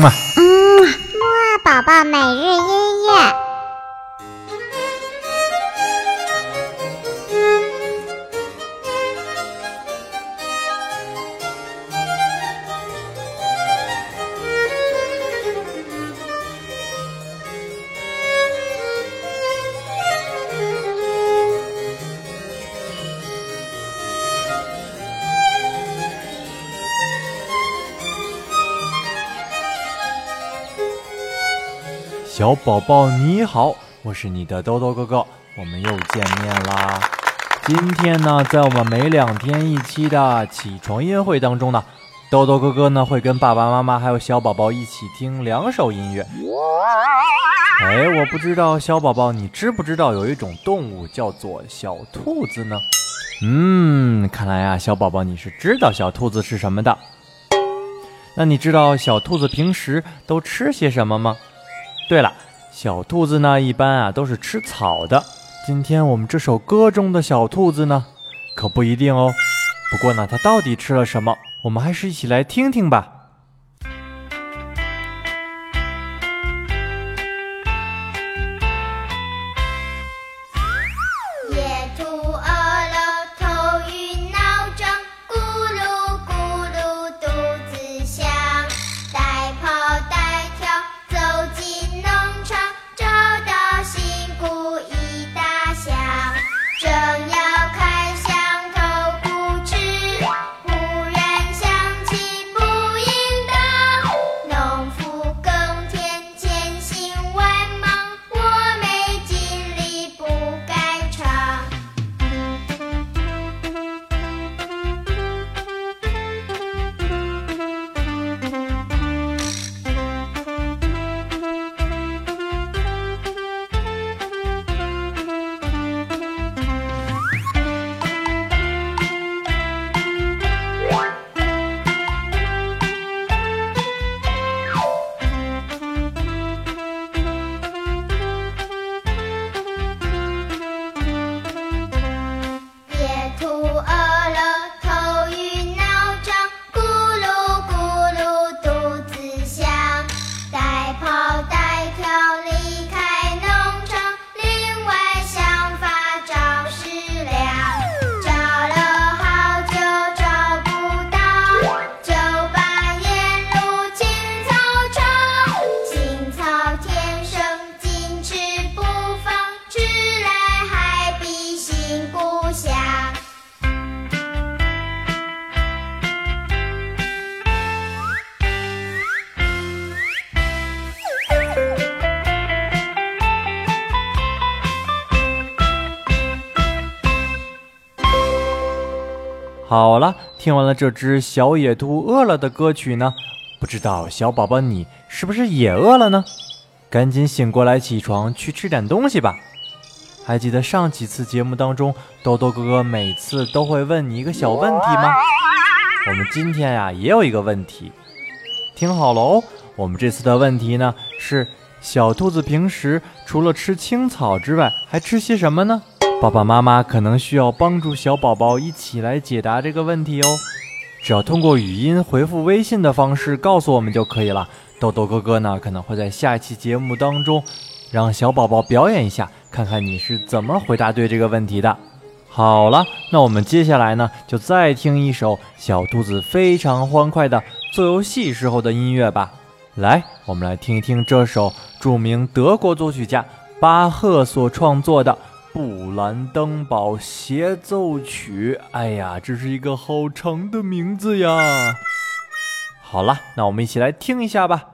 嗯啊，嗯，木二宝宝每日音小宝宝你好，我是你的豆豆哥哥，我们又见面啦。今天呢，在我们每两天一期的起床音乐会当中呢，豆豆哥哥呢会跟爸爸妈妈还有小宝宝一起听两首音乐。哎，我不知道小宝宝你知不知道有一种动物叫做小兔子呢？嗯，看来啊，小宝宝你是知道小兔子是什么的。那你知道小兔子平时都吃些什么吗？对了，小兔子呢，一般啊都是吃草的。今天我们这首歌中的小兔子呢，可不一定哦。不过呢，它到底吃了什么，我们还是一起来听听吧。好了，听完了这只小野兔饿了的歌曲呢，不知道小宝宝你是不是也饿了呢？赶紧醒过来，起床去吃点东西吧。还记得上几次节目当中，豆豆哥哥每次都会问你一个小问题吗？我们今天呀也有一个问题，听好了哦。我们这次的问题呢是：小兔子平时除了吃青草之外，还吃些什么呢？爸爸妈妈可能需要帮助小宝宝一起来解答这个问题哦，只要通过语音回复微信的方式告诉我们就可以了。豆豆哥哥呢可能会在下一期节目当中让小宝宝表演一下，看看你是怎么回答对这个问题的。好了，那我们接下来呢就再听一首小兔子非常欢快的做游戏时候的音乐吧。来，我们来听一听这首著名德国作曲家巴赫所创作的。布兰登堡协奏曲，哎呀，这是一个好长的名字呀！好了，那我们一起来听一下吧。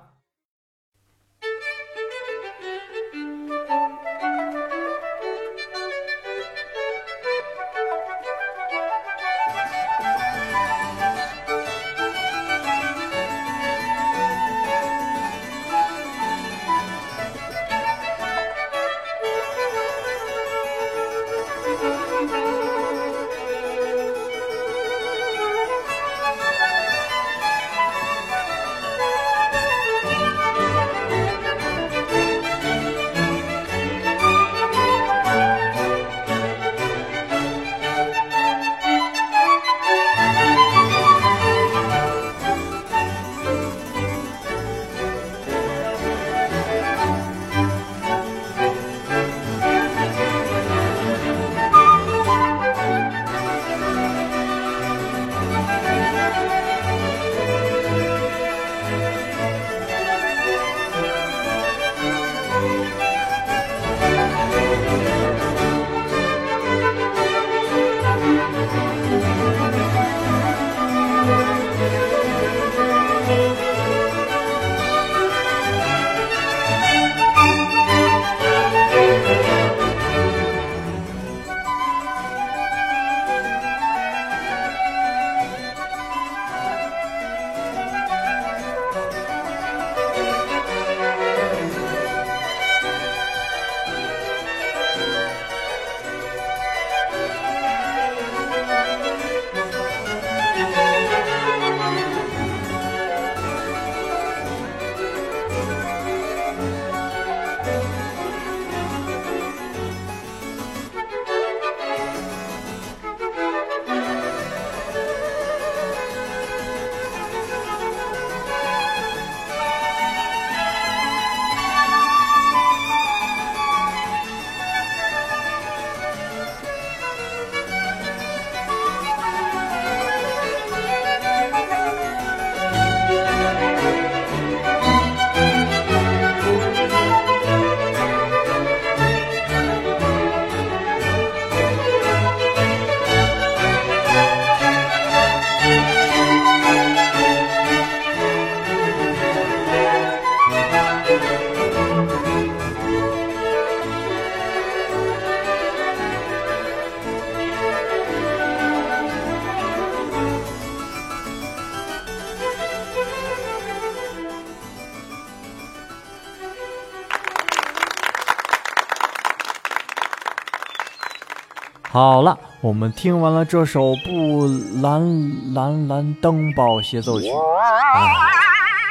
好了，我们听完了这首《布兰兰兰登堡协奏曲》，啊，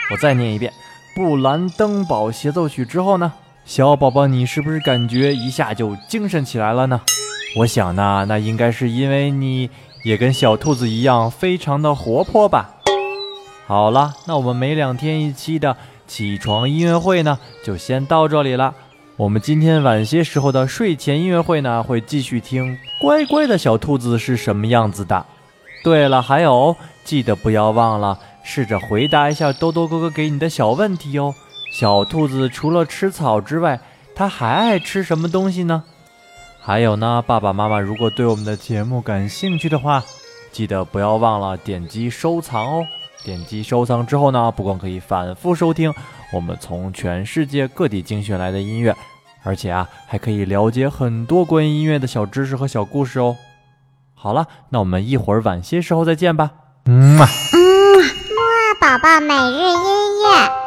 我再念一遍《布兰登堡协奏曲》之后呢，小宝宝你是不是感觉一下就精神起来了呢？我想呢，那应该是因为你也跟小兔子一样，非常的活泼吧。好了，那我们每两天一期的起床音乐会呢，就先到这里了。我们今天晚些时候的睡前音乐会呢，会继续听乖乖的小兔子是什么样子的。对了，还有记得不要忘了试着回答一下多多哥哥给你的小问题哦。小兔子除了吃草之外，它还爱吃什么东西呢？还有呢，爸爸妈妈如果对我们的节目感兴趣的话，记得不要忘了点击收藏哦。点击收藏之后呢，不光可以反复收听。我们从全世界各地精选来的音乐，而且啊，还可以了解很多关于音乐的小知识和小故事哦。好了，那我们一会儿晚些时候再见吧。嗯，木啊宝宝每日音乐。